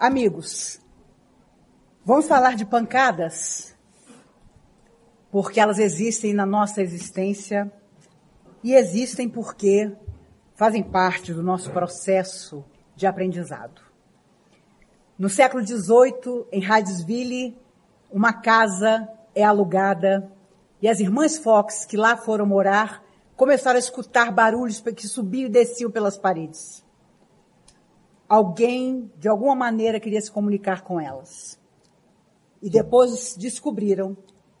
Amigos, vamos falar de pancadas? Porque elas existem na nossa existência e existem porque fazem parte do nosso processo de aprendizado. No século XVIII, em Hydesville, uma casa é alugada e as irmãs Fox, que lá foram morar, começaram a escutar barulhos que subiam e desciam pelas paredes alguém, de alguma maneira, queria se comunicar com elas. E depois descobriram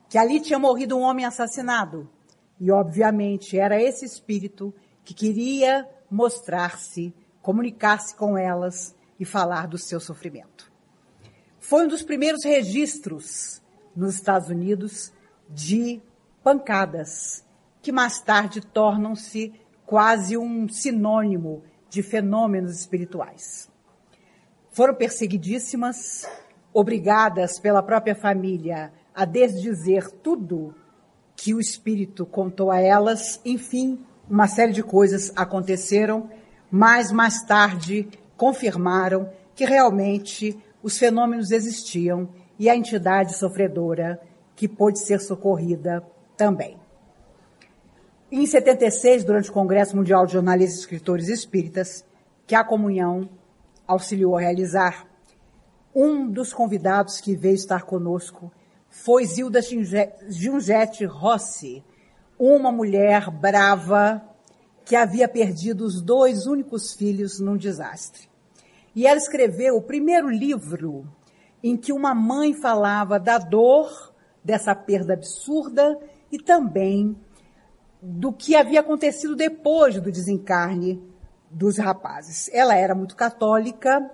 que ali tinha morrido um homem assassinado. E, obviamente, era esse espírito que queria mostrar-se, comunicar-se com elas e falar do seu sofrimento. Foi um dos primeiros registros nos Estados Unidos de pancadas, que mais tarde tornam-se quase um sinônimo de fenômenos espirituais. Foram perseguidíssimas, obrigadas pela própria família a desdizer tudo que o espírito contou a elas. Enfim, uma série de coisas aconteceram, mas mais tarde confirmaram que realmente os fenômenos existiam e a entidade sofredora que pôde ser socorrida também. Em 76, durante o Congresso Mundial de Jornalistas e Escritores Espíritas, que a comunhão auxiliou a realizar, um dos convidados que veio estar conosco foi Zilda Giungete Rossi, uma mulher brava que havia perdido os dois únicos filhos num desastre. E ela escreveu o primeiro livro em que uma mãe falava da dor dessa perda absurda e também do que havia acontecido depois do desencarne dos rapazes. Ela era muito católica,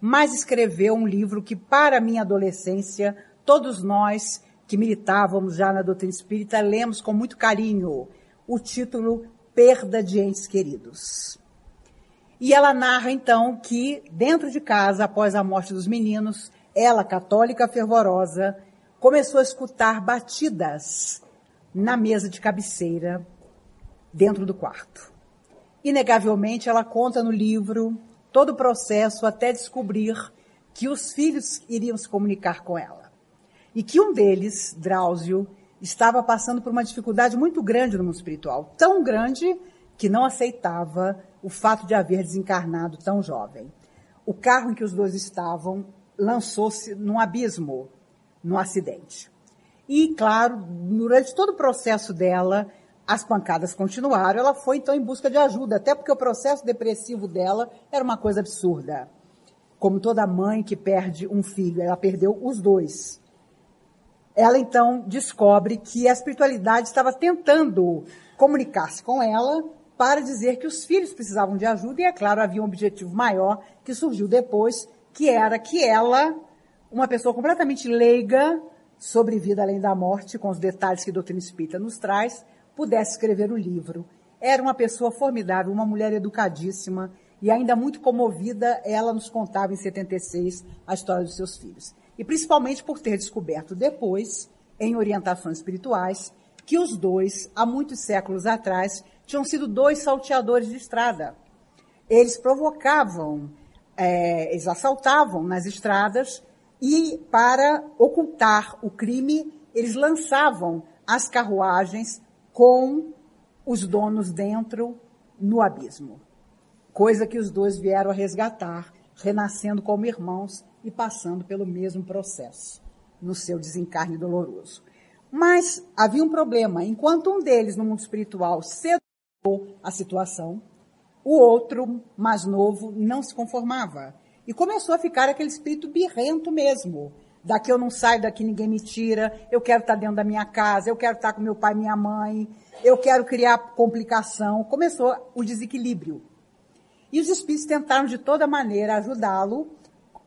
mas escreveu um livro que, para minha adolescência, todos nós que militávamos já na doutrina espírita lemos com muito carinho o título Perda de Entes Queridos. E ela narra então que, dentro de casa, após a morte dos meninos, ela, católica fervorosa, começou a escutar batidas na mesa de cabeceira dentro do quarto. Inegavelmente, ela conta no livro todo o processo até descobrir que os filhos iriam se comunicar com ela. E que um deles, Drauzio, estava passando por uma dificuldade muito grande no mundo espiritual. Tão grande que não aceitava o fato de haver desencarnado tão jovem. O carro em que os dois estavam lançou-se num abismo, num acidente. E, claro, durante todo o processo dela, as pancadas continuaram. Ela foi então em busca de ajuda, até porque o processo depressivo dela era uma coisa absurda. Como toda mãe que perde um filho, ela perdeu os dois. Ela então descobre que a espiritualidade estava tentando comunicar-se com ela para dizer que os filhos precisavam de ajuda e, é claro, havia um objetivo maior que surgiu depois, que era que ela, uma pessoa completamente leiga sobre vida além da morte, com os detalhes que a doutrina espírita nos traz, pudesse escrever o livro. Era uma pessoa formidável, uma mulher educadíssima e ainda muito comovida, ela nos contava em 76 a história dos seus filhos. E principalmente por ter descoberto depois, em orientações espirituais, que os dois, há muitos séculos atrás, tinham sido dois salteadores de estrada. Eles provocavam, é, eles assaltavam nas estradas e, para ocultar o crime, eles lançavam as carruagens com os donos dentro no abismo. Coisa que os dois vieram a resgatar, renascendo como irmãos e passando pelo mesmo processo no seu desencarne doloroso. Mas havia um problema. Enquanto um deles, no mundo espiritual, cedeu a situação, o outro, mais novo, não se conformava. E começou a ficar aquele espírito birrento mesmo. Daqui eu não saio, daqui ninguém me tira. Eu quero estar dentro da minha casa, eu quero estar com meu pai e minha mãe, eu quero criar complicação. Começou o desequilíbrio. E os espíritos tentaram de toda maneira ajudá-lo,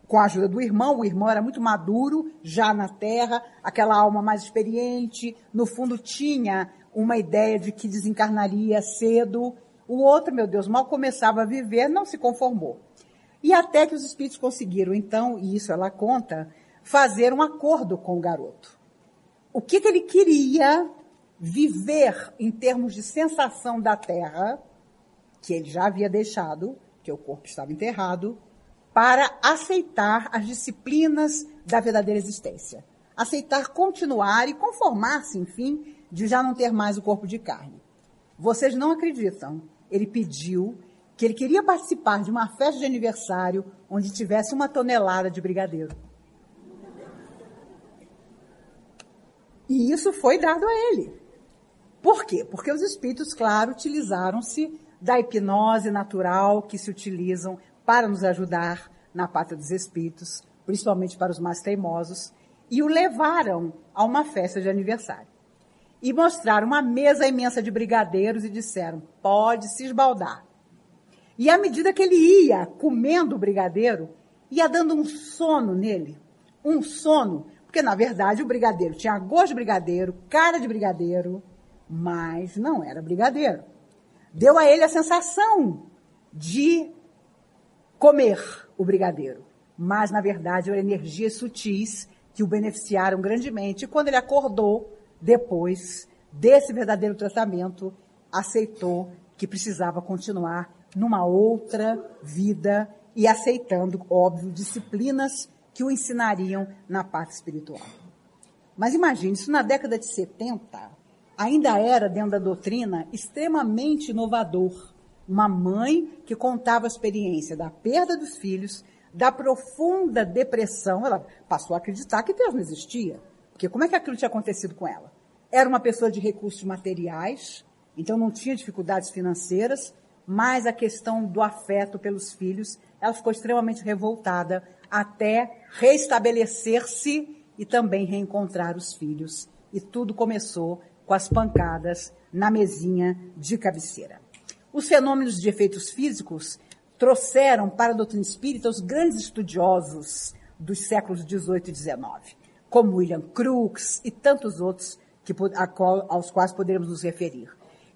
com a ajuda do irmão. O irmão era muito maduro, já na terra, aquela alma mais experiente. No fundo, tinha uma ideia de que desencarnaria cedo. O outro, meu Deus, mal começava a viver, não se conformou. E até que os espíritos conseguiram, então, e isso ela conta, fazer um acordo com o garoto. O que, que ele queria viver em termos de sensação da terra, que ele já havia deixado, que o corpo estava enterrado, para aceitar as disciplinas da verdadeira existência. Aceitar continuar e conformar-se, enfim, de já não ter mais o corpo de carne. Vocês não acreditam. Ele pediu que ele queria participar de uma festa de aniversário onde tivesse uma tonelada de brigadeiro. E isso foi dado a ele. Por quê? Porque os espíritos, claro, utilizaram-se da hipnose natural que se utilizam para nos ajudar na pátria dos espíritos, principalmente para os mais teimosos, e o levaram a uma festa de aniversário. E mostraram uma mesa imensa de brigadeiros e disseram: pode se esbaldar. E à medida que ele ia comendo o brigadeiro, ia dando um sono nele. Um sono, porque na verdade o brigadeiro tinha gosto de brigadeiro, cara de brigadeiro, mas não era brigadeiro. Deu a ele a sensação de comer o brigadeiro, mas na verdade eram energias sutis que o beneficiaram grandemente. E quando ele acordou, depois desse verdadeiro tratamento, aceitou que precisava continuar numa outra vida e aceitando, óbvio, disciplinas que o ensinariam na parte espiritual. Mas imagine, isso na década de 70 ainda era, dentro da doutrina, extremamente inovador. Uma mãe que contava a experiência da perda dos filhos, da profunda depressão, ela passou a acreditar que Deus não existia. Porque como é que aquilo tinha acontecido com ela? Era uma pessoa de recursos materiais, então não tinha dificuldades financeiras, mas a questão do afeto pelos filhos, ela ficou extremamente revoltada até restabelecer-se e também reencontrar os filhos. E tudo começou com as pancadas na mesinha de cabeceira. Os fenômenos de efeitos físicos trouxeram para a doutrina espírita os grandes estudiosos dos séculos XVIII e XIX, como William Crookes e tantos outros que, aos quais poderemos nos referir.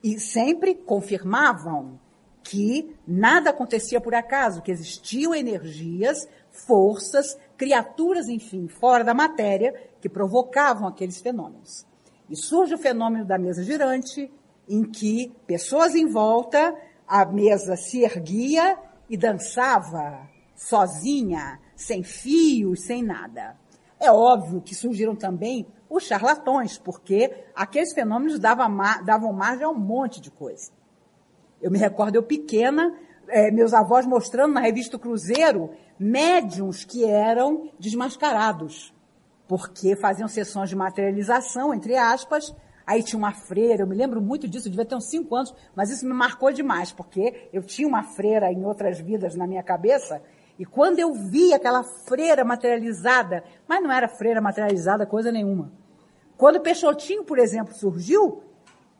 E sempre confirmavam que nada acontecia por acaso, que existiam energias, forças, criaturas, enfim, fora da matéria, que provocavam aqueles fenômenos. E surge o fenômeno da mesa girante, em que pessoas em volta, a mesa se erguia e dançava sozinha, sem fios, sem nada. É óbvio que surgiram também os charlatões, porque aqueles fenômenos davam, margem a um monte de coisa. Eu me recordo, eu pequena, é, meus avós mostrando na revista Cruzeiro médiums que eram desmascarados, porque faziam sessões de materialização, entre aspas. Aí tinha uma freira, eu me lembro muito disso, eu devia ter uns cinco anos, mas isso me marcou demais, porque eu tinha uma freira em outras vidas na minha cabeça, e quando eu vi aquela freira materializada, mas não era freira materializada coisa nenhuma. Quando Peixotinho, por exemplo, surgiu,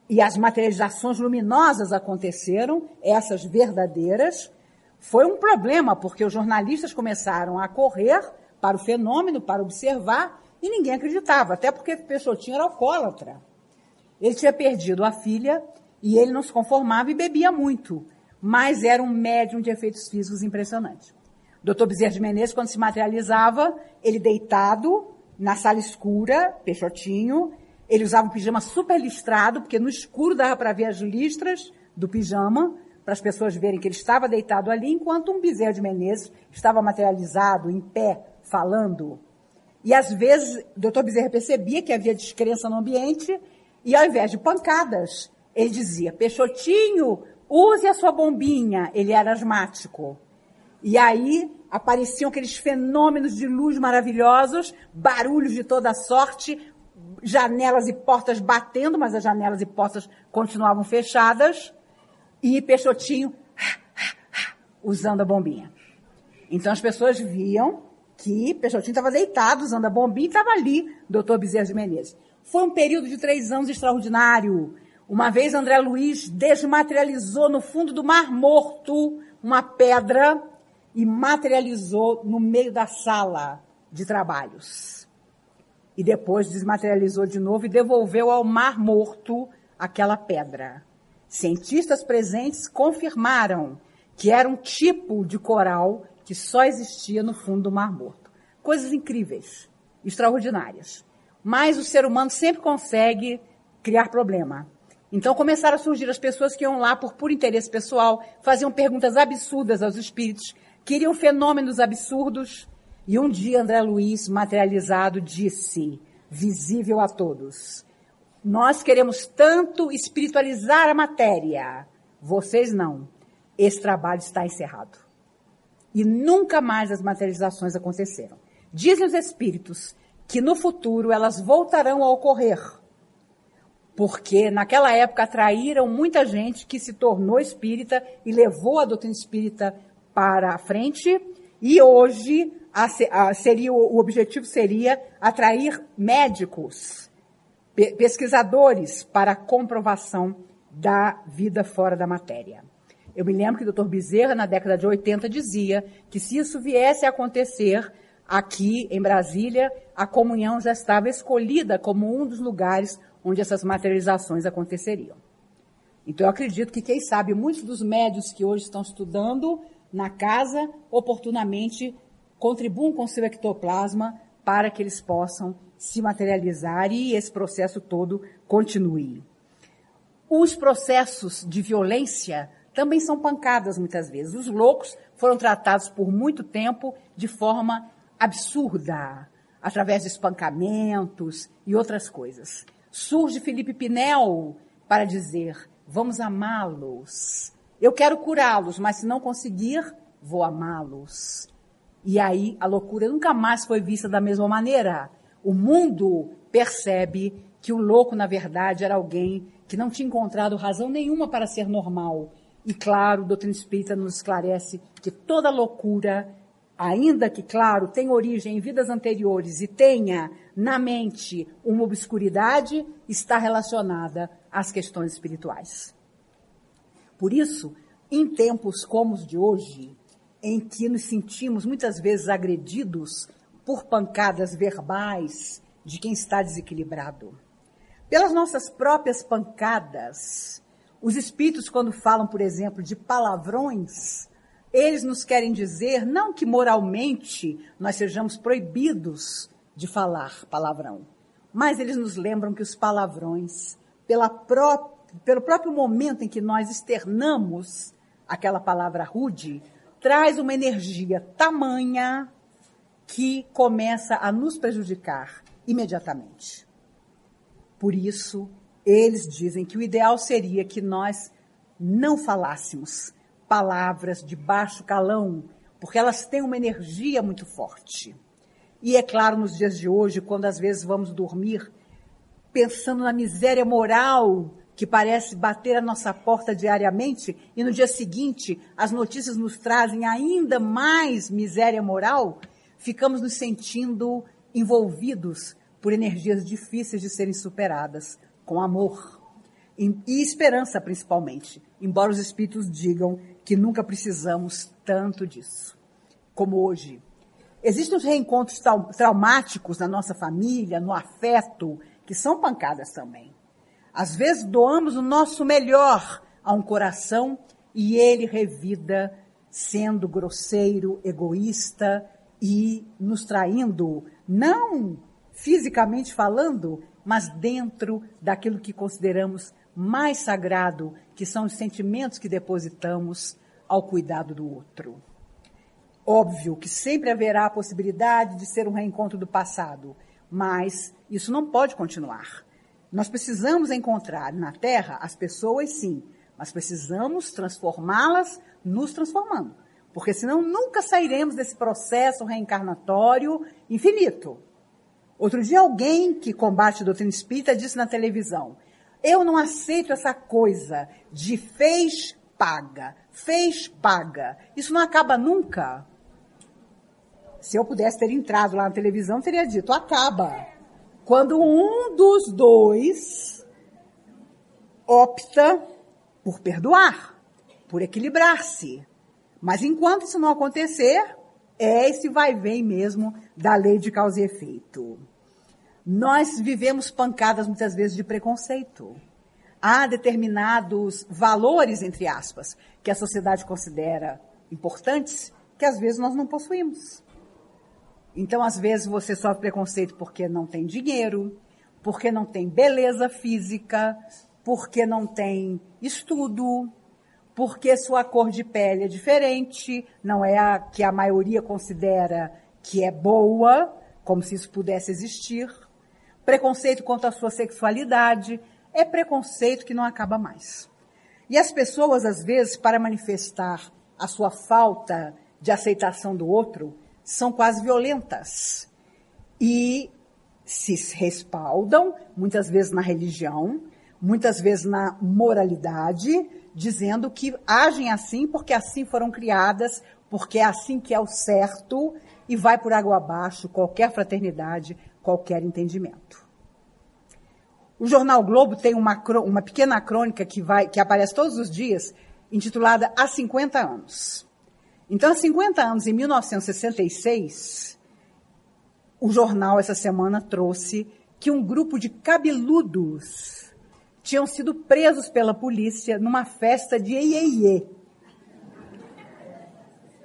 e as materializações luminosas aconteceram, essas verdadeiras, foi um problema, porque os jornalistas começaram a correr para o fenômeno, para observar, e ninguém acreditava, até porque Peixotinho era alcoólatra. Ele tinha perdido a filha e ele não se conformava e bebia muito, mas era um médium de efeitos físicos impressionante. Dr. Bezerra de Menezes, quando se materializava, ele deitado na sala escura, Peixotinho, ele usava um pijama super listrado, porque no escuro dava para ver as listras do pijama, para as pessoas verem que ele estava deitado ali, enquanto um Bezerra de Menezes estava materializado, em pé, falando. E às vezes, o doutor Bezerra percebia que havia descrença no ambiente, e ao invés de pancadas, ele dizia, Peixotinho, use a sua bombinha. Ele era asmático. E aí apareciam aqueles fenômenos de luz maravilhosos, barulhos de toda sorte, janelas e portas batendo, mas as janelas e portas continuavam fechadas, e Peixotinho usando a bombinha. Então as pessoas viam que Peixotinho estava deitado usando a bombinha e estava ali, doutor Bezerra de Menezes. Foi um período de três anos extraordinário. Uma vez André Luiz desmaterializou no fundo do Mar Morto uma pedra e materializou no meio da sala de trabalhos e depois desmaterializou de novo e devolveu ao Mar Morto aquela pedra. Cientistas presentes confirmaram que era um tipo de coral que só existia no fundo do Mar Morto. Coisas incríveis, extraordinárias. Mas o ser humano sempre consegue criar problema. Então começaram a surgir as pessoas que iam lá por puro interesse pessoal, faziam perguntas absurdas aos espíritos, queriam fenômenos absurdos, e um dia André Luiz, materializado, disse, visível a todos, nós queremos tanto espiritualizar a matéria, vocês não. Esse trabalho está encerrado. E nunca mais as materializações aconteceram. Dizem os espíritos que no futuro elas voltarão a ocorrer. Porque naquela época atraíram muita gente que se tornou espírita e levou a doutrina espírita para a frente. E hoje a, a, seria, o objetivo seria atrair médicos, pe, pesquisadores para a comprovação da vida fora da matéria. Eu me lembro que o Dr. Bezerra, na década de 80, dizia que se isso viesse a acontecer aqui em Brasília, a comunhão já estava escolhida como um dos lugares onde essas materializações aconteceriam. Então eu acredito que, quem sabe, muitos dos médios que hoje estão estudando na casa, oportunamente contribuam com seu ectoplasma para que eles possam se materializar e esse processo todo continue. Os processos de violência também são pancadas muitas vezes. Os loucos foram tratados por muito tempo de forma absurda, através de espancamentos e outras coisas. Surge Felipe Pinel para dizer: vamos amá-los. Eu quero curá-los, mas se não conseguir, vou amá-los. E aí a loucura nunca mais foi vista da mesma maneira. O mundo percebe que o louco, na verdade, era alguém que não tinha encontrado razão nenhuma para ser normal e claro, o doutrina espírita nos esclarece que toda loucura, ainda que, claro, tenha origem em vidas anteriores e tenha na mente uma obscuridade, está relacionada às questões espirituais. Por isso, em tempos como os de hoje, em que nos sentimos muitas vezes agredidos por pancadas verbais de quem está desequilibrado, pelas nossas próprias pancadas, os espíritos, quando falam, por exemplo, de palavrões, eles nos querem dizer não que moralmente nós sejamos proibidos de falar palavrão, mas eles nos lembram que os palavrões, pró pelo próprio momento em que nós externamos aquela palavra rude, traz uma energia tamanha que começa a nos prejudicar imediatamente. Por isso, eles dizem que o ideal seria que nós não falássemos palavras de baixo calão, porque elas têm uma energia muito forte. E é claro, nos dias de hoje, quando às vezes vamos dormir pensando na miséria moral que parece bater a nossa porta diariamente, e no dia seguinte as notícias nos trazem ainda mais miséria moral, ficamos nos sentindo envolvidos por energias difíceis de serem superadas com amor e esperança principalmente, embora os espíritos digam que nunca precisamos tanto disso, como hoje. Existem os reencontros traumáticos na nossa família, no afeto, que são pancadas também. Às vezes doamos o nosso melhor a um coração e ele revida sendo grosseiro, egoísta e nos traindo, não fisicamente falando, mas dentro daquilo que consideramos mais sagrado, que são os sentimentos que depositamos ao cuidado do outro. Óbvio que sempre haverá a possibilidade de ser um reencontro do passado, mas isso não pode continuar. Nós precisamos encontrar na Terra as pessoas, sim, mas precisamos transformá-las nos transformando. Porque senão nunca sairemos desse processo reencarnatório infinito. Outro dia alguém que combate a doutrina espírita disse na televisão, eu não aceito essa coisa de fez, paga, fez, paga. Isso não acaba nunca. Se eu pudesse ter entrado lá na televisão, teria dito, acaba. Quando um dos dois opta por perdoar, por equilibrar-se. Mas enquanto isso não acontecer, é esse vai vem mesmo da lei de causa e efeito. Nós vivemos pancadas muitas vezes de preconceito. Há determinados valores, entre aspas, que a sociedade considera importantes, que às vezes nós não possuímos. Então, às vezes, você sofre preconceito porque não tem dinheiro, porque não tem beleza física, porque não tem estudo, porque sua cor de pele é diferente, não é a que a maioria considera que é boa, como se isso pudesse existir. Preconceito contra a sua sexualidade é preconceito que não acaba mais. E as pessoas, às vezes, para manifestar a sua falta de aceitação do outro, são quase violentas. E se respaldam, muitas vezes na religião, muitas vezes na moralidade, dizendo que agem assim porque assim foram criadas, porque é assim que é o certo, e vai por água abaixo qualquer fraternidade, qualquer entendimento. O jornal Globo tem uma, uma pequena crônica que, vai, que aparece todos os dias, intitulada Há 50 anos. Então, há 50 anos, em 1966, o jornal essa semana trouxe que um grupo de cabeludos tinham sido presos pela polícia numa festa de Iê.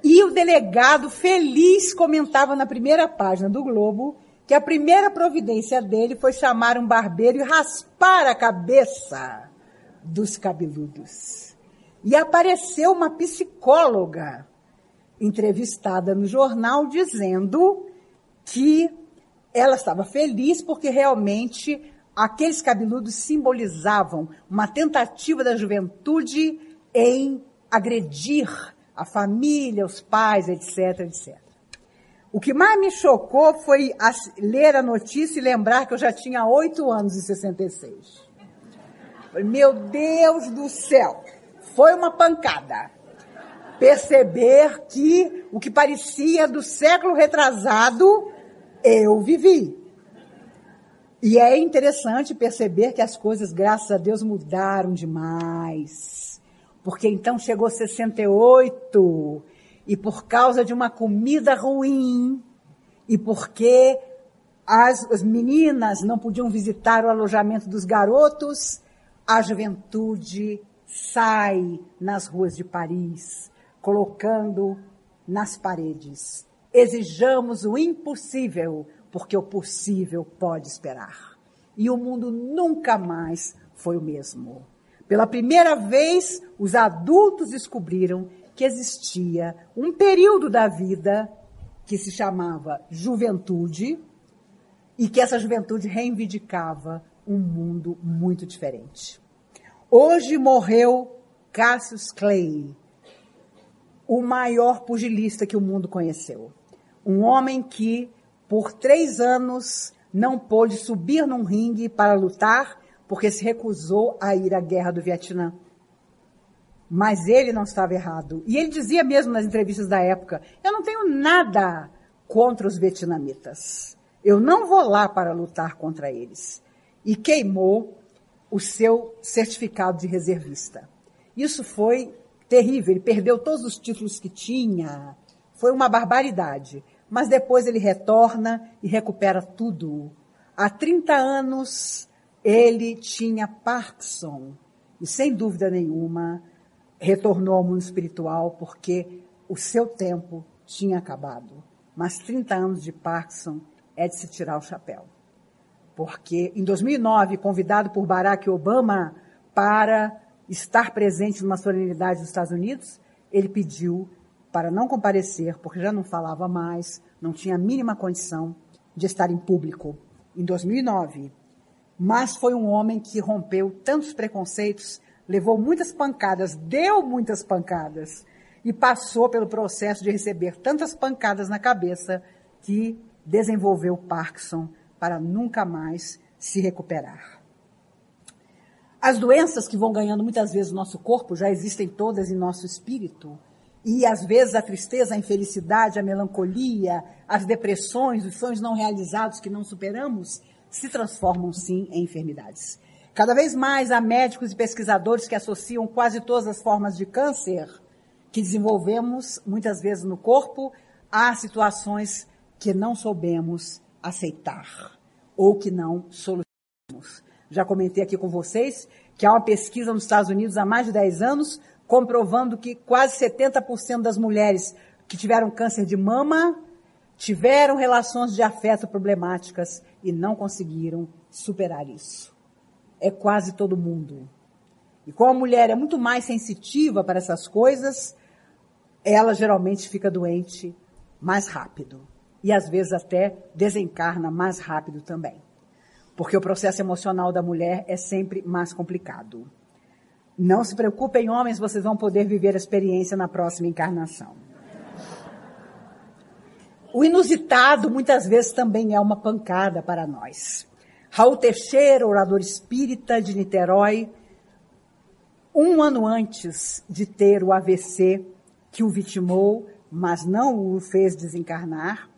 E o delegado feliz comentava na primeira página do Globo que a primeira providência dele foi chamar um barbeiro e raspar a cabeça dos cabeludos. E apareceu uma psicóloga entrevistada no jornal dizendo que ela estava feliz porque realmente aqueles cabeludos simbolizavam uma tentativa da juventude em agredir a família, os pais, etc, etc. O que mais me chocou foi ler a notícia e lembrar que eu já tinha oito anos em 66. Meu Deus do céu! Foi uma pancada. Perceber que o que parecia do século retrasado, eu vivi. E é interessante perceber que as coisas, graças a Deus, mudaram demais. Porque então chegou 68 e por causa de uma comida ruim e porque as, as meninas não podiam visitar o alojamento dos garotos, a juventude sai nas ruas de Paris, colocando nas paredes. Exijamos o impossível porque o possível pode esperar. E o mundo nunca mais foi o mesmo. Pela primeira vez, os adultos descobriram que existia um período da vida que se chamava juventude e que essa juventude reivindicava um mundo muito diferente. Hoje morreu Cassius Clay, o maior pugilista que o mundo conheceu. Um homem que por três anos não pôde subir num ringue para lutar porque se recusou a ir à guerra do Vietnã. Mas ele não estava errado. E ele dizia mesmo nas entrevistas da época: Eu não tenho nada contra os vietnamitas. Eu não vou lá para lutar contra eles. E queimou o seu certificado de reservista. Isso foi terrível. Ele perdeu todos os títulos que tinha. Foi uma barbaridade mas depois ele retorna e recupera tudo. Há 30 anos ele tinha Parkinson e sem dúvida nenhuma retornou ao mundo espiritual porque o seu tempo tinha acabado. Mas 30 anos de Parkinson é de se tirar o chapéu. Porque em 2009, convidado por Barack Obama para estar presente numa solenidade dos Estados Unidos, ele pediu para não comparecer, porque já não falava mais, não tinha a mínima condição de estar em público, em 2009. Mas foi um homem que rompeu tantos preconceitos, levou muitas pancadas, deu muitas pancadas, e passou pelo processo de receber tantas pancadas na cabeça que desenvolveu Parkinson para nunca mais se recuperar. As doenças que vão ganhando muitas vezes o nosso corpo já existem todas em nosso espírito. E às vezes a tristeza, a infelicidade, a melancolia, as depressões, os sonhos não realizados que não superamos, se transformam sim em enfermidades. Cada vez mais há médicos e pesquisadores que associam quase todas as formas de câncer que desenvolvemos, muitas vezes no corpo, a situações que não soubemos aceitar ou que não solucionamos. Já comentei aqui com vocês que há uma pesquisa nos Estados Unidos há mais de 10 anos comprovando que quase 70% das mulheres que tiveram câncer de mama tiveram relações de afeto problemáticas e não conseguiram superar isso. É quase todo mundo. E como a mulher é muito mais sensitiva para essas coisas, ela geralmente fica doente mais rápido. E às vezes até desencarna mais rápido também. Porque o processo emocional da mulher é sempre mais complicado. Não se preocupem, homens, vocês vão poder viver a experiência na próxima encarnação. O inusitado muitas vezes também é uma pancada para nós. Raul Teixeira, orador espírita de Niterói, um ano antes de ter o AVC que o vitimou, mas não o fez desencarnar,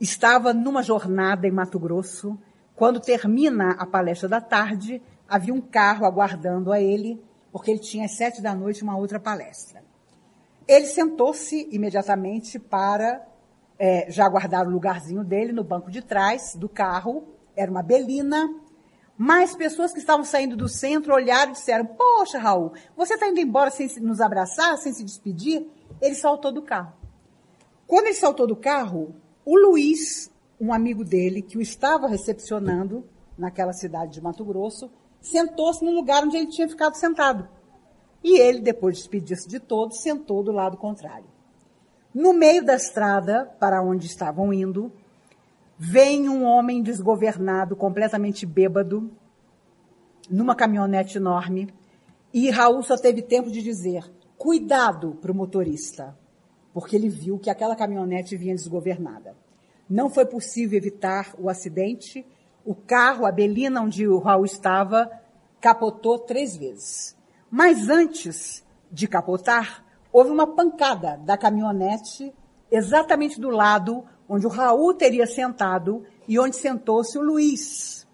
estava numa jornada em Mato Grosso. Quando termina a palestra da tarde, havia um carro aguardando a ele, porque ele tinha às sete da noite uma outra palestra. Ele sentou-se imediatamente para é, já guardar o lugarzinho dele no banco de trás do carro. Era uma belina. Mais pessoas que estavam saindo do centro olharam e disseram: Poxa, Raul, você está indo embora sem nos abraçar, sem se despedir? Ele saltou do carro. Quando ele saltou do carro, o Luiz, um amigo dele, que o estava recepcionando naquela cidade de Mato Grosso, sentou-se no lugar onde ele tinha ficado sentado. E ele, depois de despedir-se de todos, sentou do lado contrário. No meio da estrada, para onde estavam indo, vem um homem desgovernado, completamente bêbado, numa caminhonete enorme, e Raul só teve tempo de dizer: cuidado para o motorista, porque ele viu que aquela caminhonete vinha desgovernada. Não foi possível evitar o acidente. O carro, a belina onde o Raul estava, capotou três vezes. Mas antes de capotar, houve uma pancada da caminhonete exatamente do lado onde o Raul teria sentado e onde sentou-se o Luiz,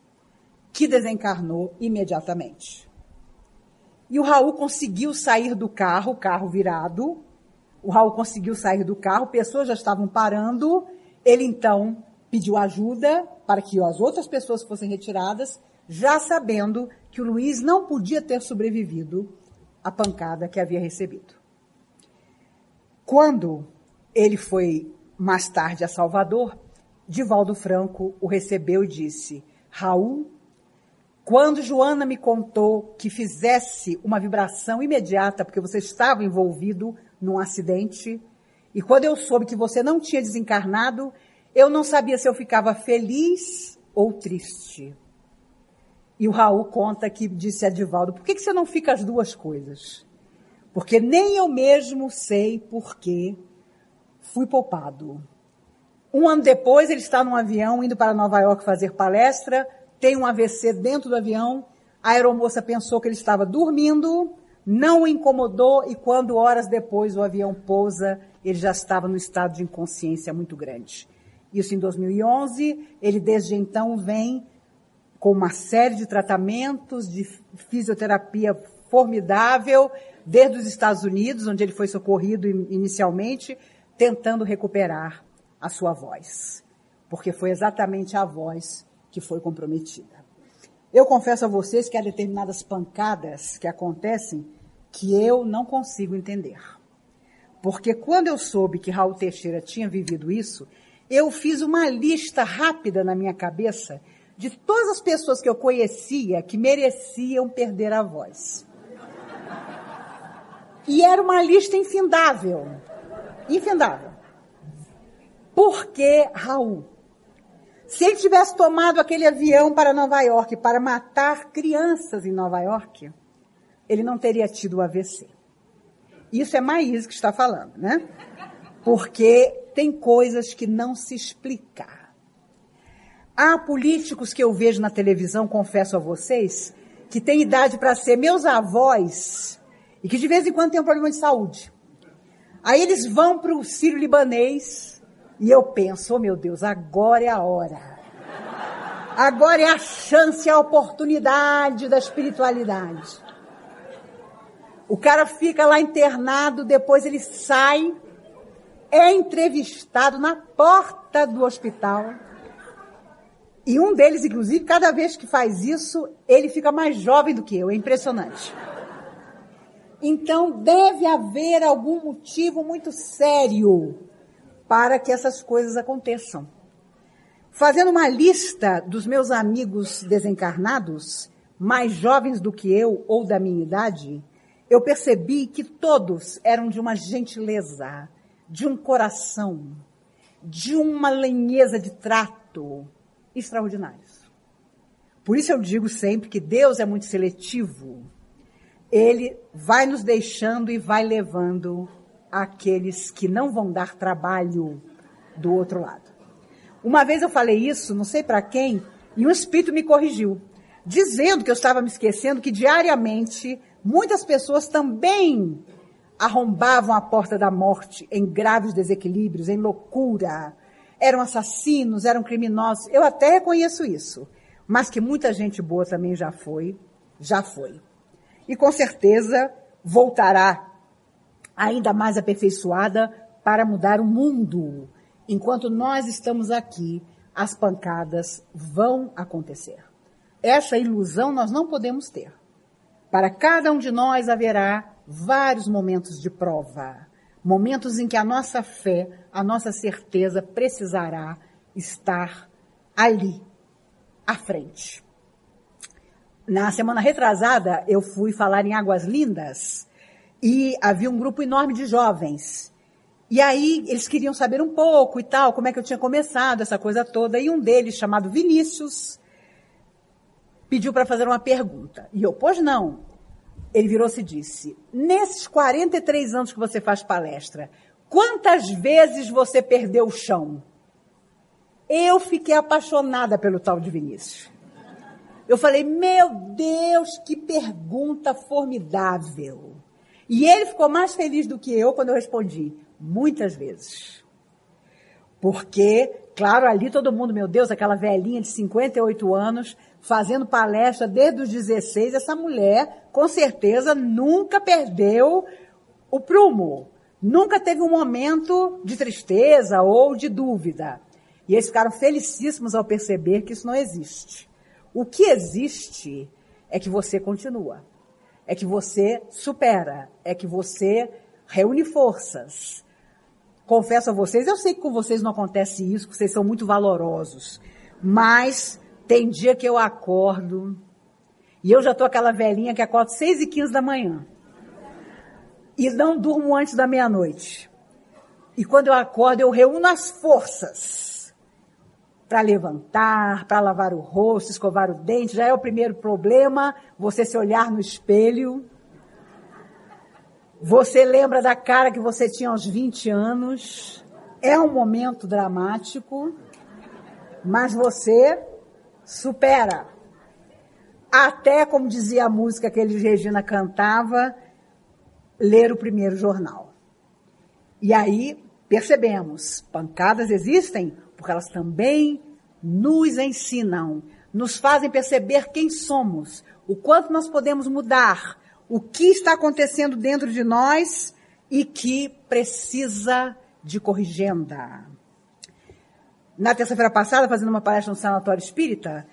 que desencarnou imediatamente. E o Raul conseguiu sair do carro, o carro virado. O Raul conseguiu sair do carro, pessoas já estavam parando. Ele então pediu ajuda para que as outras pessoas fossem retiradas, já sabendo que o Luiz não podia ter sobrevivido à pancada que havia recebido. Quando ele foi mais tarde a Salvador, Divaldo Franco o recebeu e disse: Raul, quando Joana me contou que fizesse uma vibração imediata, porque você estava envolvido num acidente, e quando eu soube que você não tinha desencarnado, eu não sabia se eu ficava feliz ou triste. E o Raul conta que disse a Divaldo, por que, que você não fica as duas coisas? Porque nem eu mesmo sei por que fui poupado. Um ano depois, ele está num avião indo para Nova York fazer palestra, tem um AVC dentro do avião. A aeromoça pensou que ele estava dormindo, não o incomodou e quando horas depois o avião pousa, ele já estava no estado de inconsciência muito grande. Isso em 2011. Ele desde então vem com uma série de tratamentos de fisioterapia formidável, desde os Estados Unidos, onde ele foi socorrido inicialmente, tentando recuperar a sua voz. Porque foi exatamente a voz que foi comprometida. Eu confesso a vocês que há determinadas pancadas que acontecem que eu não consigo entender. Porque quando eu soube que Raul Teixeira tinha vivido isso, eu fiz uma lista rápida na minha cabeça de todas as pessoas que eu conhecia que mereciam perder a voz. E era uma lista infindável. Infindável. Por que Raul? Se ele tivesse tomado aquele avião para Nova York para matar crianças em Nova York, ele não teria tido o AVC. Isso é Maís que está falando, né? Porque tem coisas que não se explicam. Há políticos que eu vejo na televisão, confesso a vocês, que têm idade para ser meus avós e que de vez em quando têm um problema de saúde. Aí eles vão para o Sírio Libanês e eu penso, oh meu Deus, agora é a hora. Agora é a chance, a oportunidade da espiritualidade. O cara fica lá internado, depois ele sai, é entrevistado na porta do hospital. E um deles, inclusive, cada vez que faz isso, ele fica mais jovem do que eu. É impressionante. Então, deve haver algum motivo muito sério para que essas coisas aconteçam. Fazendo uma lista dos meus amigos desencarnados, mais jovens do que eu ou da minha idade, eu percebi que todos eram de uma gentileza, de um coração, de uma lenheza de trato extraordinários. Por isso eu digo sempre que Deus é muito seletivo. Ele vai nos deixando e vai levando aqueles que não vão dar trabalho do outro lado. Uma vez eu falei isso, não sei para quem, e um espírito me corrigiu, dizendo que eu estava me esquecendo que diariamente muitas pessoas também arrombavam a porta da morte em graves desequilíbrios, em loucura. Eram assassinos, eram criminosos. Eu até reconheço isso. Mas que muita gente boa também já foi, já foi. E com certeza voltará ainda mais aperfeiçoada para mudar o mundo. Enquanto nós estamos aqui, as pancadas vão acontecer. Essa ilusão nós não podemos ter. Para cada um de nós haverá vários momentos de prova, momentos em que a nossa fé, a nossa certeza precisará estar ali, à frente. Na semana retrasada, eu fui falar em Águas Lindas e havia um grupo enorme de jovens. E aí eles queriam saber um pouco e tal, como é que eu tinha começado essa coisa toda. E um deles, chamado Vinícius, pediu para fazer uma pergunta. E eu, pois não. Ele virou-se e disse: Nesses 43 anos que você faz palestra, quantas vezes você perdeu o chão? Eu fiquei apaixonada pelo tal de Vinícius. Eu falei: Meu Deus, que pergunta formidável. E ele ficou mais feliz do que eu quando eu respondi: Muitas vezes. Porque, claro, ali todo mundo, meu Deus, aquela velhinha de 58 anos, fazendo palestra desde os 16, essa mulher, com certeza, nunca perdeu o prumo. Nunca teve um momento de tristeza ou de dúvida. E eles ficaram felicíssimos ao perceber que isso não existe. O que existe é que você continua. É que você supera. É que você reúne forças. Confesso a vocês, eu sei que com vocês não acontece isso, que vocês são muito valorosos. Mas tem dia que eu acordo e eu já tô aquela velhinha que acorda seis e quinze da manhã. E não durmo antes da meia-noite. E quando eu acordo, eu reúno as forças para levantar, para lavar o rosto, escovar o dente. Já é o primeiro problema, você se olhar no espelho. Você lembra da cara que você tinha aos 20 anos. É um momento dramático, mas você supera. Até, como dizia a música que eles Regina cantava, ler o primeiro jornal. E aí percebemos, pancadas existem porque elas também nos ensinam, nos fazem perceber quem somos, o quanto nós podemos mudar, o que está acontecendo dentro de nós e que precisa de corrigenda na terça-feira passada, fazendo uma palestra no Sanatório Espírita,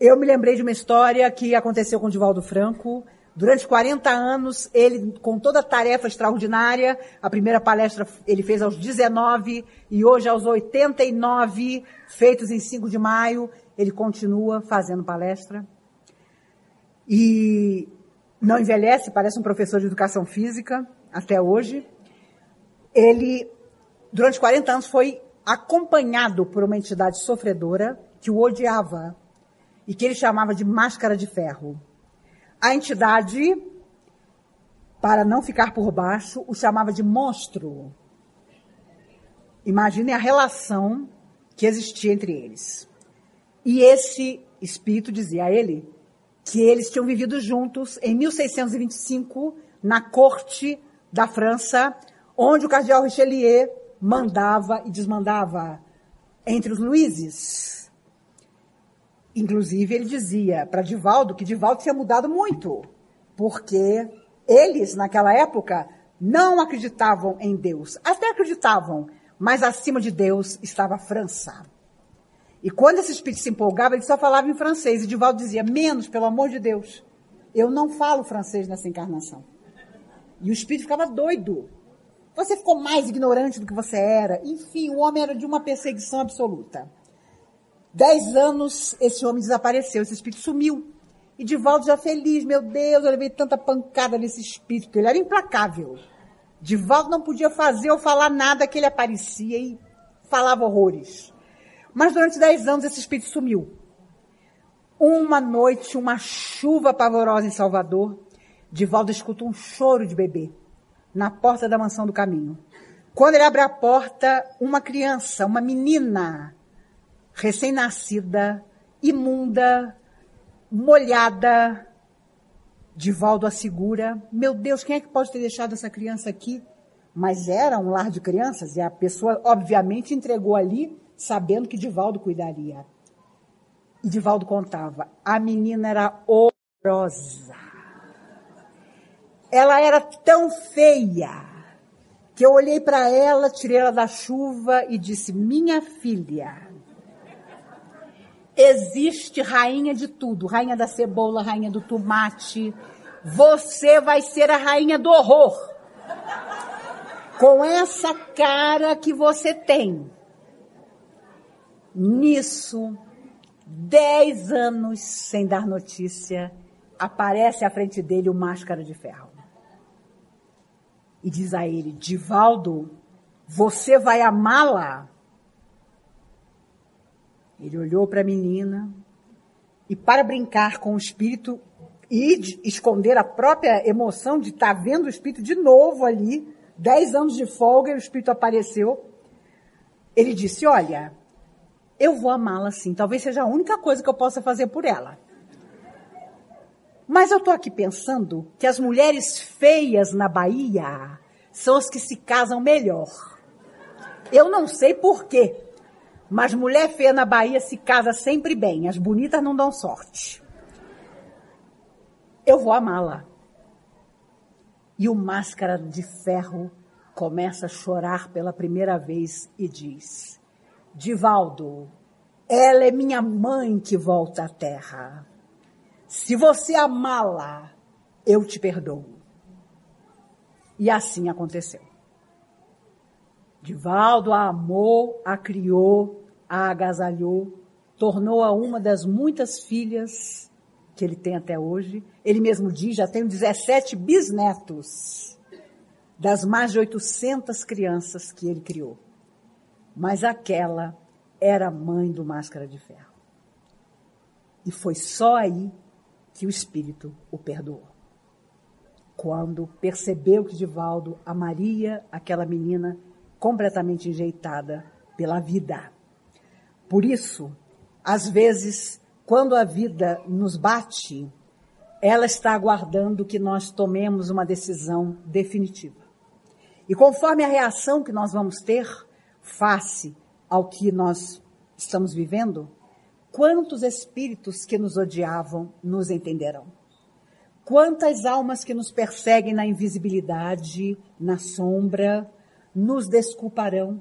eu me lembrei de uma história que aconteceu com o Divaldo Franco. Durante 40 anos, ele, com toda a tarefa extraordinária, a primeira palestra ele fez aos 19 e hoje aos 89, feitos em 5 de maio, ele continua fazendo palestra. E não envelhece, parece um professor de educação física até hoje. Ele, durante 40 anos, foi acompanhado por uma entidade sofredora que o odiava e que ele chamava de máscara de ferro. A entidade, para não ficar por baixo, o chamava de monstro. Imaginem a relação que existia entre eles. E esse espírito dizia a ele que eles tinham vivido juntos em 1625 na corte da França, onde o cardeal Richelieu mandava e desmandava entre os Luizes. Inclusive, ele dizia para Divaldo que Divaldo tinha mudado muito, porque eles, naquela época, não acreditavam em Deus. Até acreditavam, mas acima de Deus estava a França. E quando esse espírito se empolgava, ele só falava em francês. E Divaldo dizia: menos, pelo amor de Deus. Eu não falo francês nessa encarnação. E o espírito ficava doido. Você ficou mais ignorante do que você era. Enfim, o homem era de uma perseguição absoluta. Dez anos, esse homem desapareceu, esse espírito sumiu. E Divaldo já feliz, meu Deus, eu levei tanta pancada nesse espírito, ele era implacável. Divaldo não podia fazer ou falar nada que ele aparecia e falava horrores. Mas durante dez anos esse espírito sumiu. Uma noite, uma chuva pavorosa em Salvador, Divaldo escuta um choro de bebê na porta da mansão do caminho. Quando ele abre a porta, uma criança, uma menina, recém-nascida, imunda, molhada. Divaldo assegura: Meu Deus, quem é que pode ter deixado essa criança aqui? Mas era um lar de crianças e a pessoa, obviamente, entregou ali, sabendo que Divaldo cuidaria. E Divaldo contava: a menina era horrorosa. Ela era tão feia que eu olhei para ela, tirei ela da chuva e disse: Minha filha, existe rainha de tudo, rainha da cebola, rainha do tomate. Você vai ser a rainha do horror. Com essa cara que você tem. Nisso, dez anos sem dar notícia, aparece à frente dele o máscara de ferro. E diz a ele: Divaldo, você vai amá-la? Ele olhou para a menina e, para brincar com o espírito e esconder a própria emoção de estar tá vendo o espírito de novo ali, dez anos de folga e o espírito apareceu, ele disse: Olha, eu vou amá-la sim, talvez seja a única coisa que eu possa fazer por ela. Mas eu estou aqui pensando que as mulheres feias na Bahia são as que se casam melhor. Eu não sei por quê, mas mulher feia na Bahia se casa sempre bem. As bonitas não dão sorte. Eu vou amá-la. E o máscara de ferro começa a chorar pela primeira vez e diz: Divaldo, ela é minha mãe que volta à terra. Se você amá-la, eu te perdoo. E assim aconteceu. Divaldo a amou, a criou, a agasalhou, tornou-a uma das muitas filhas que ele tem até hoje. Ele mesmo diz, já tenho 17 bisnetos das mais de 800 crianças que ele criou. Mas aquela era mãe do Máscara de Ferro. E foi só aí que o Espírito o perdoou. Quando percebeu que Divaldo amaria aquela menina completamente enjeitada pela vida. Por isso, às vezes, quando a vida nos bate, ela está aguardando que nós tomemos uma decisão definitiva. E conforme a reação que nós vamos ter face ao que nós estamos vivendo, quantos espíritos que nos odiavam nos entenderão? Quantas almas que nos perseguem na invisibilidade, na sombra, nos desculparão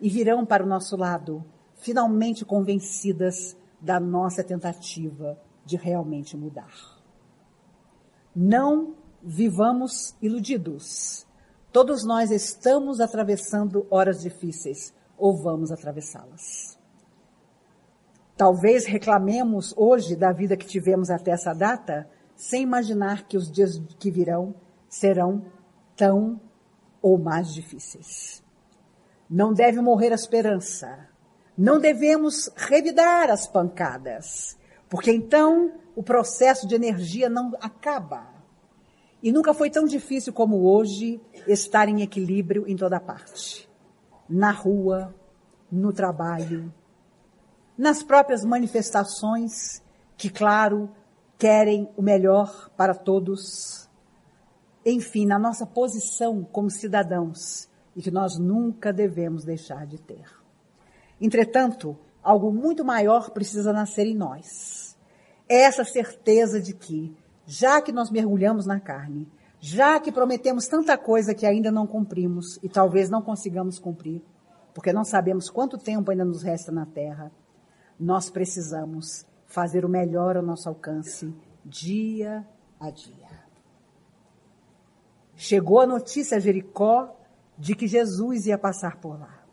e virão para o nosso lado, finalmente convencidas da nossa tentativa de realmente mudar. Não vivamos iludidos. Todos nós estamos atravessando horas difíceis ou vamos atravessá-las. Talvez reclamemos hoje da vida que tivemos até essa data, sem imaginar que os dias que virão serão tão ou mais difíceis. Não deve morrer a esperança. Não devemos revidar as pancadas, porque então o processo de energia não acaba. E nunca foi tão difícil como hoje estar em equilíbrio em toda parte. Na rua, no trabalho, nas próprias manifestações que, claro, querem o melhor para todos enfim, na nossa posição como cidadãos e que nós nunca devemos deixar de ter. Entretanto, algo muito maior precisa nascer em nós. Essa certeza de que, já que nós mergulhamos na carne, já que prometemos tanta coisa que ainda não cumprimos e talvez não consigamos cumprir, porque não sabemos quanto tempo ainda nos resta na terra, nós precisamos fazer o melhor ao nosso alcance dia a dia. Chegou a notícia a Jericó de que Jesus ia passar por lá.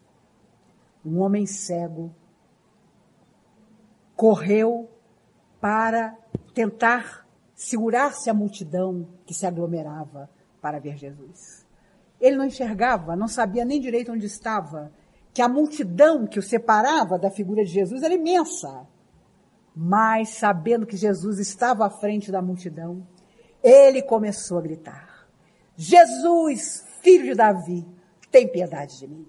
Um homem cego correu para tentar segurar-se a multidão que se aglomerava para ver Jesus. Ele não enxergava, não sabia nem direito onde estava, que a multidão que o separava da figura de Jesus era imensa. Mas, sabendo que Jesus estava à frente da multidão, ele começou a gritar: Jesus, filho de Davi, tem piedade de mim.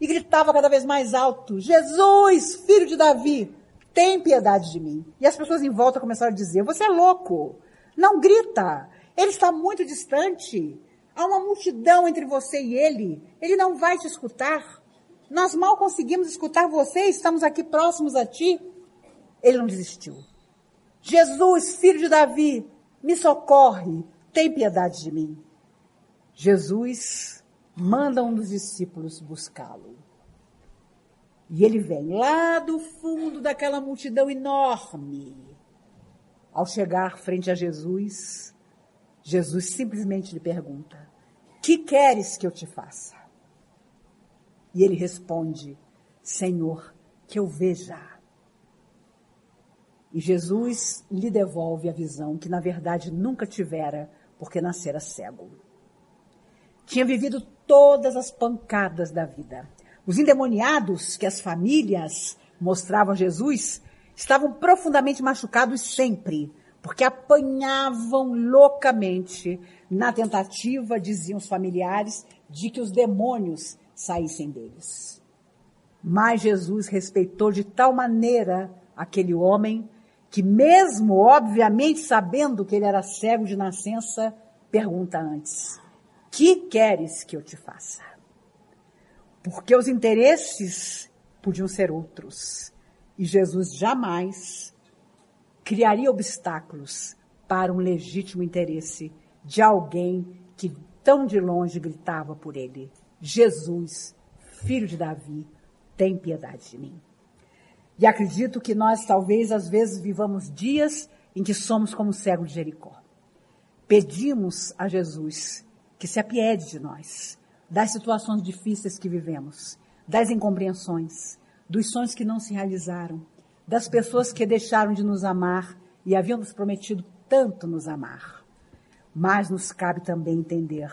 E gritava cada vez mais alto: Jesus, filho de Davi, tem piedade de mim. E as pessoas em volta começaram a dizer: Você é louco, não grita, ele está muito distante. Há uma multidão entre você e ele, ele não vai te escutar. Nós mal conseguimos escutar você, estamos aqui próximos a ti. Ele não desistiu. Jesus, filho de Davi, me socorre, tem piedade de mim. Jesus manda um dos discípulos buscá-lo. E ele vem lá do fundo daquela multidão enorme. Ao chegar frente a Jesus, Jesus simplesmente lhe pergunta: Que queres que eu te faça? E ele responde: Senhor, que eu veja. E Jesus lhe devolve a visão que na verdade nunca tivera, porque nascera cego. Tinha vivido todas as pancadas da vida. Os endemoniados que as famílias mostravam a Jesus estavam profundamente machucados sempre, porque apanhavam loucamente na tentativa, diziam os familiares, de que os demônios saíssem deles. Mas Jesus respeitou de tal maneira aquele homem que, mesmo obviamente sabendo que ele era cego de nascença, pergunta antes: Que queres que eu te faça? Porque os interesses podiam ser outros. E Jesus jamais criaria obstáculos para um legítimo interesse de alguém que tão de longe gritava por ele. Jesus, filho de Davi, tem piedade de mim. E acredito que nós talvez às vezes vivamos dias em que somos como o cego de Jericó. Pedimos a Jesus que se apiede de nós, das situações difíceis que vivemos, das incompreensões, dos sonhos que não se realizaram, das pessoas que deixaram de nos amar e haviam nos prometido tanto nos amar. Mas nos cabe também entender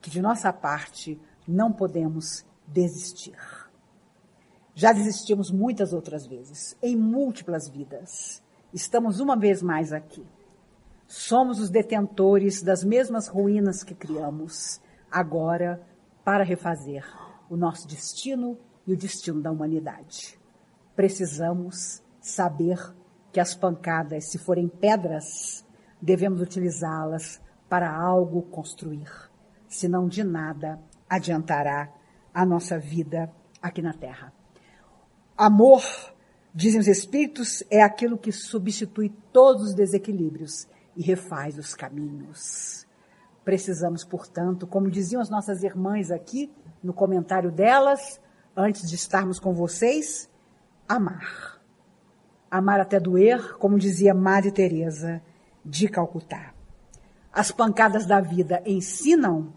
que de nossa parte não podemos desistir. Já desistimos muitas outras vezes, em múltiplas vidas. Estamos uma vez mais aqui. Somos os detentores das mesmas ruínas que criamos, agora para refazer o nosso destino e o destino da humanidade. Precisamos saber que as pancadas, se forem pedras, devemos utilizá-las para algo construir, senão de nada adiantará a nossa vida aqui na Terra. Amor, dizem os Espíritos, é aquilo que substitui todos os desequilíbrios e refaz os caminhos. Precisamos, portanto, como diziam as nossas irmãs aqui, no comentário delas, antes de estarmos com vocês, amar. Amar até doer, como dizia Madre Teresa de Calcutá. As pancadas da vida ensinam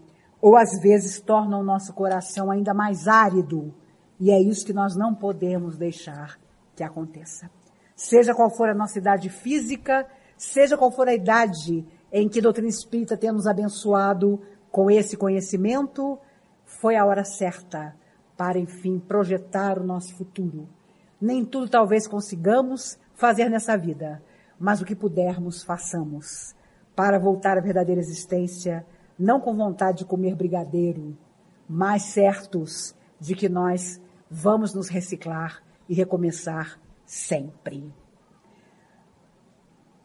ou às vezes tornam o nosso coração ainda mais árido. E é isso que nós não podemos deixar que aconteça. Seja qual for a nossa idade física, seja qual for a idade em que a doutrina espírita temos abençoado com esse conhecimento, foi a hora certa para, enfim, projetar o nosso futuro. Nem tudo talvez consigamos fazer nessa vida, mas o que pudermos, façamos para voltar à verdadeira existência não com vontade de comer brigadeiro, mas certos de que nós vamos nos reciclar e recomeçar sempre.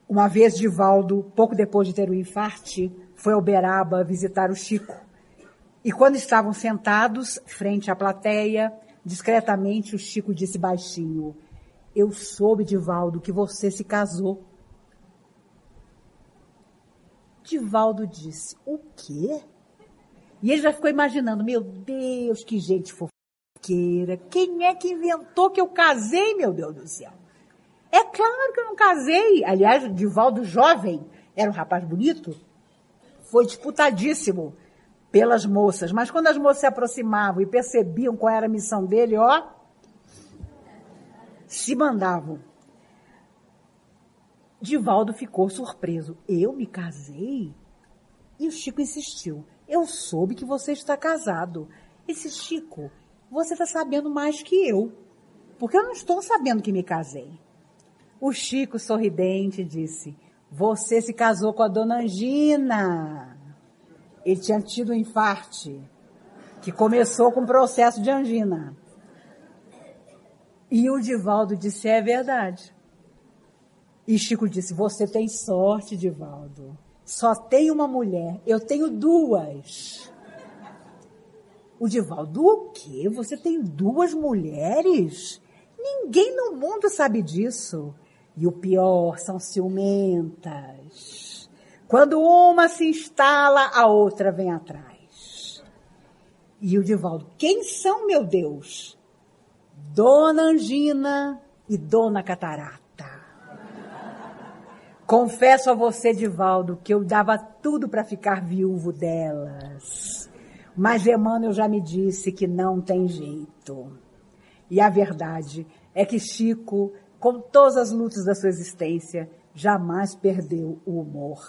Uma vez, Divaldo, pouco depois de ter o infarte, foi ao Beraba visitar o Chico. E quando estavam sentados frente à plateia, discretamente o Chico disse baixinho: Eu soube, Divaldo, que você se casou. Divaldo disse: O quê? E ele já ficou imaginando: Meu Deus, que gente fofoqueira. Quem é que inventou que eu casei, meu Deus do céu? É claro que eu não casei. Aliás, Divaldo jovem era um rapaz bonito. Foi disputadíssimo pelas moças. Mas quando as moças se aproximavam e percebiam qual era a missão dele, ó, se mandavam. Divaldo ficou surpreso. Eu me casei? E o Chico insistiu. Eu soube que você está casado. Esse Chico, você está sabendo mais que eu. Porque eu não estou sabendo que me casei. O Chico, sorridente, disse: Você se casou com a dona Angina. Ele tinha tido um infarte, que começou com o processo de angina. E o Divaldo disse: É verdade. E Chico disse: Você tem sorte, Divaldo. Só tem uma mulher. Eu tenho duas. O Divaldo, o quê? Você tem duas mulheres? Ninguém no mundo sabe disso. E o pior são ciumentas. Quando uma se instala, a outra vem atrás. E o Divaldo, quem são, meu Deus? Dona Angina e Dona Catarata. Confesso a você, Divaldo, que eu dava tudo para ficar viúvo delas. Mas Emmanuel já me disse que não tem jeito. E a verdade é que Chico com todas as lutas da sua existência, jamais perdeu o humor.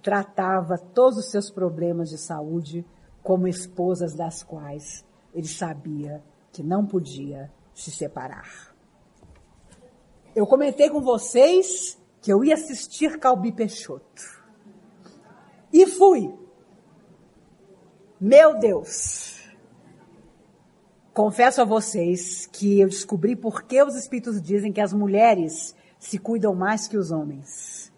Tratava todos os seus problemas de saúde como esposas das quais ele sabia que não podia se separar. Eu comentei com vocês que eu ia assistir Calbi Peixoto. E fui. Meu Deus! Confesso a vocês que eu descobri por que os espíritos dizem que as mulheres se cuidam mais que os homens.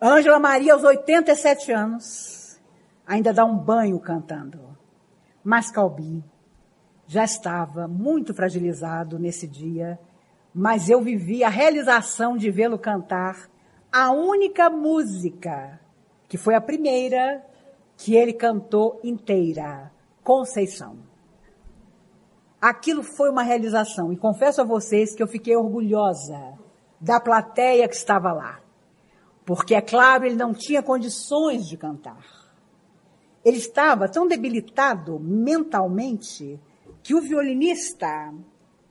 Ângela Maria, aos 87 anos, ainda dá um banho cantando. Mas Calbi já estava muito fragilizado nesse dia, mas eu vivi a realização de vê-lo cantar a única música, que foi a primeira que ele cantou inteira, Conceição. Aquilo foi uma realização e confesso a vocês que eu fiquei orgulhosa da plateia que estava lá. Porque, é claro, ele não tinha condições de cantar. Ele estava tão debilitado mentalmente que o violinista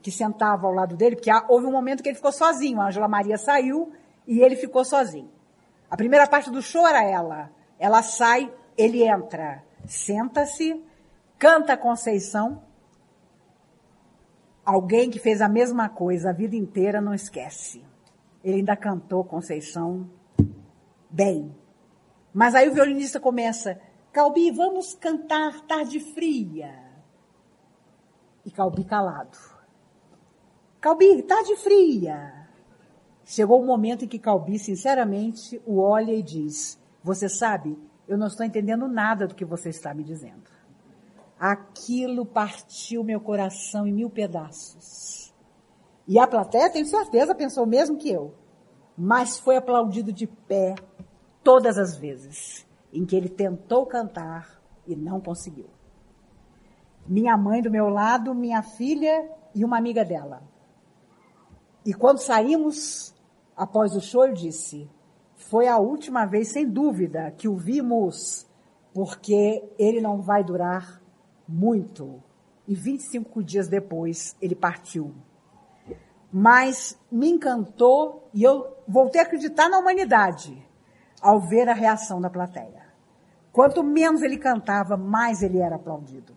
que sentava ao lado dele, porque houve um momento que ele ficou sozinho, a Angela Maria saiu e ele ficou sozinho. A primeira parte do show era ela. Ela sai, ele entra, senta-se, canta Conceição, Alguém que fez a mesma coisa a vida inteira não esquece. Ele ainda cantou Conceição bem. Mas aí o violinista começa, Calbi, vamos cantar Tarde Fria. E Calbi calado. Calbi, Tarde Fria. Chegou o momento em que Calbi, sinceramente, o olha e diz, você sabe, eu não estou entendendo nada do que você está me dizendo. Aquilo partiu meu coração em mil pedaços. E a plateia, tenho certeza, pensou mesmo que eu. Mas foi aplaudido de pé todas as vezes em que ele tentou cantar e não conseguiu. Minha mãe do meu lado, minha filha e uma amiga dela. E quando saímos, após o show, eu disse: foi a última vez, sem dúvida, que o vimos, porque ele não vai durar muito. E 25 dias depois ele partiu. Mas me encantou e eu voltei a acreditar na humanidade ao ver a reação da plateia. Quanto menos ele cantava, mais ele era aplaudido.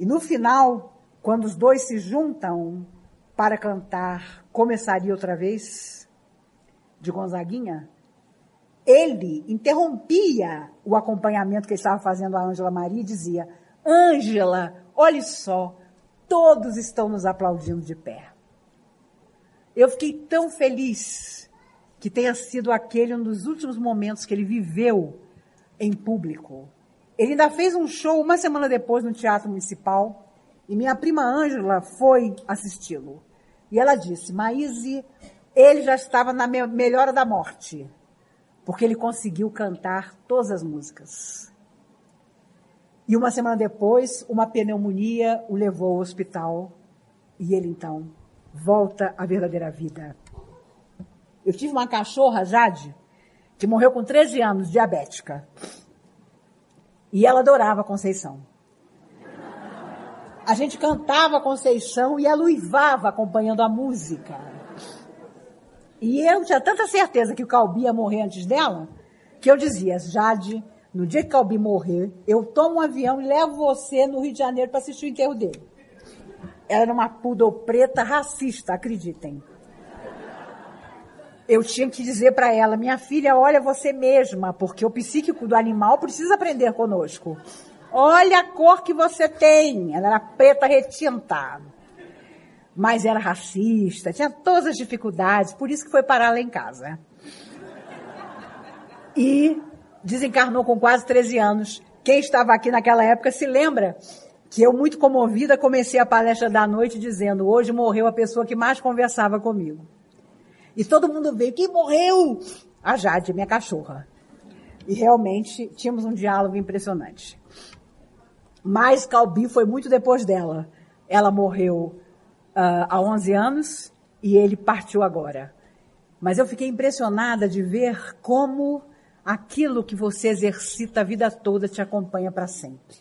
E no final, quando os dois se juntam para cantar Começaria Outra Vez, de Gonzaguinha, ele interrompia o acompanhamento que ele estava fazendo a Ângela Maria e dizia: Ângela, olhe só, todos estão nos aplaudindo de pé. Eu fiquei tão feliz que tenha sido aquele um dos últimos momentos que ele viveu em público. Ele ainda fez um show uma semana depois no Teatro Municipal e minha prima Ângela foi assisti-lo. E ela disse: Maíse, ele já estava na me melhora da morte porque ele conseguiu cantar todas as músicas. E uma semana depois, uma pneumonia o levou ao hospital e ele então volta à verdadeira vida. Eu tive uma cachorra, Jade, que morreu com 13 anos, diabética. E ela adorava Conceição. A gente cantava Conceição e ela uivava acompanhando a música. E eu tinha tanta certeza que o Calbi ia morrer antes dela, que eu dizia, Jade, no dia que o Calbi morrer, eu tomo um avião e levo você no Rio de Janeiro para assistir o enterro dele. Ela era uma poodle preta racista, acreditem. Eu tinha que dizer para ela, minha filha, olha você mesma, porque o psíquico do animal precisa aprender conosco. Olha a cor que você tem. Ela era preta retinta. Mas era racista, tinha todas as dificuldades, por isso que foi parar lá em casa. E desencarnou com quase 13 anos. Quem estava aqui naquela época se lembra que eu, muito comovida, comecei a palestra da noite dizendo: hoje morreu a pessoa que mais conversava comigo. E todo mundo veio: quem morreu? A Jade, minha cachorra. E realmente tínhamos um diálogo impressionante. Mas Calbi foi muito depois dela. Ela morreu uh, há 11 anos e ele partiu agora. Mas eu fiquei impressionada de ver como aquilo que você exercita a vida toda te acompanha para sempre.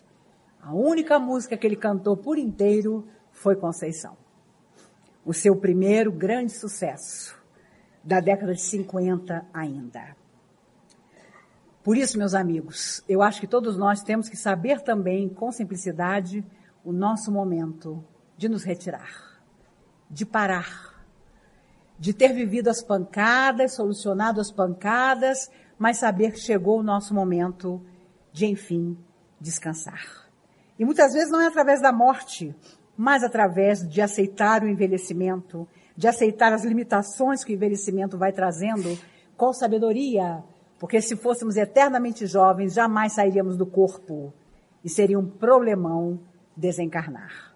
A única música que ele cantou por inteiro foi Conceição. O seu primeiro grande sucesso da década de 50 ainda. Por isso, meus amigos, eu acho que todos nós temos que saber também, com simplicidade, o nosso momento de nos retirar, de parar, de ter vivido as pancadas, solucionado as pancadas, mas saber que chegou o nosso momento de, enfim, descansar. E muitas vezes não é através da morte, mas através de aceitar o envelhecimento, de aceitar as limitações que o envelhecimento vai trazendo, com sabedoria, porque se fôssemos eternamente jovens, jamais sairíamos do corpo e seria um problemão desencarnar.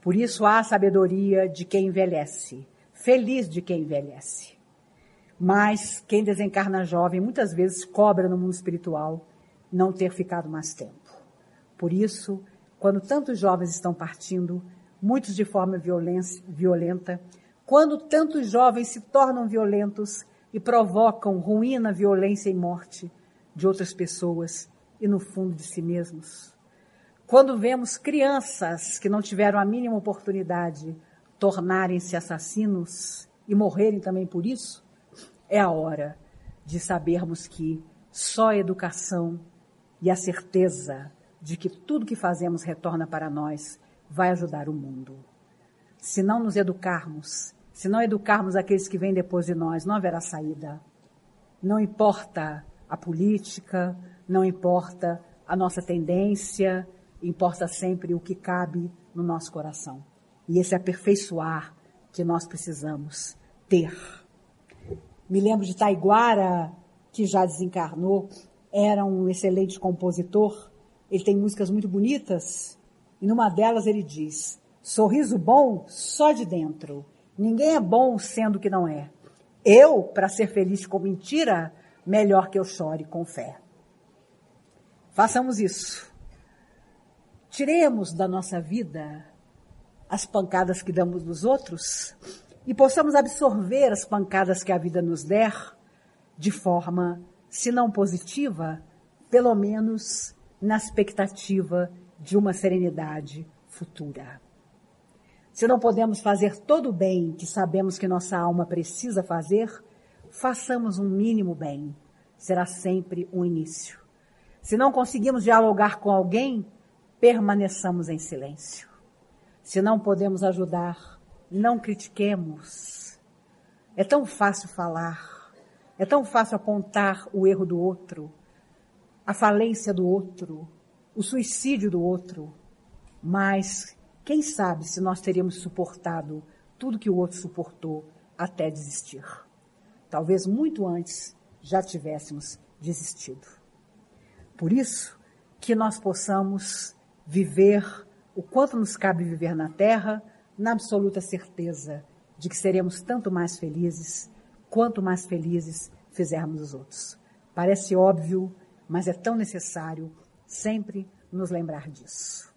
Por isso há a sabedoria de quem envelhece, feliz de quem envelhece. Mas quem desencarna jovem muitas vezes cobra no mundo espiritual não ter ficado mais tempo. Por isso, quando tantos jovens estão partindo, muitos de forma violenta, quando tantos jovens se tornam violentos e provocam ruína, violência e morte de outras pessoas e no fundo de si mesmos. Quando vemos crianças que não tiveram a mínima oportunidade tornarem-se assassinos e morrerem também por isso, é a hora de sabermos que só a educação e a certeza de que tudo que fazemos retorna para nós vai ajudar o mundo. Se não nos educarmos, se não educarmos aqueles que vêm depois de nós, não haverá saída. Não importa a política, não importa a nossa tendência, importa sempre o que cabe no nosso coração. E esse aperfeiçoar que nós precisamos ter. Me lembro de Taiguara, que já desencarnou, era um excelente compositor. Ele tem músicas muito bonitas. E numa delas ele diz: Sorriso bom só de dentro. Ninguém é bom sendo que não é. Eu, para ser feliz com mentira, melhor que eu chore com fé. Façamos isso. Tiremos da nossa vida as pancadas que damos dos outros e possamos absorver as pancadas que a vida nos der de forma, se não positiva, pelo menos na expectativa de uma serenidade futura. Se não podemos fazer todo o bem que sabemos que nossa alma precisa fazer, façamos um mínimo bem. Será sempre um início. Se não conseguimos dialogar com alguém, permaneçamos em silêncio. Se não podemos ajudar, não critiquemos. É tão fácil falar, é tão fácil apontar o erro do outro, a falência do outro, o suicídio do outro. Mas quem sabe se nós teríamos suportado tudo que o outro suportou até desistir. Talvez muito antes já tivéssemos desistido. Por isso que nós possamos viver o quanto nos cabe viver na terra, na absoluta certeza de que seremos tanto mais felizes quanto mais felizes fizermos os outros. Parece óbvio, mas é tão necessário sempre nos lembrar disso.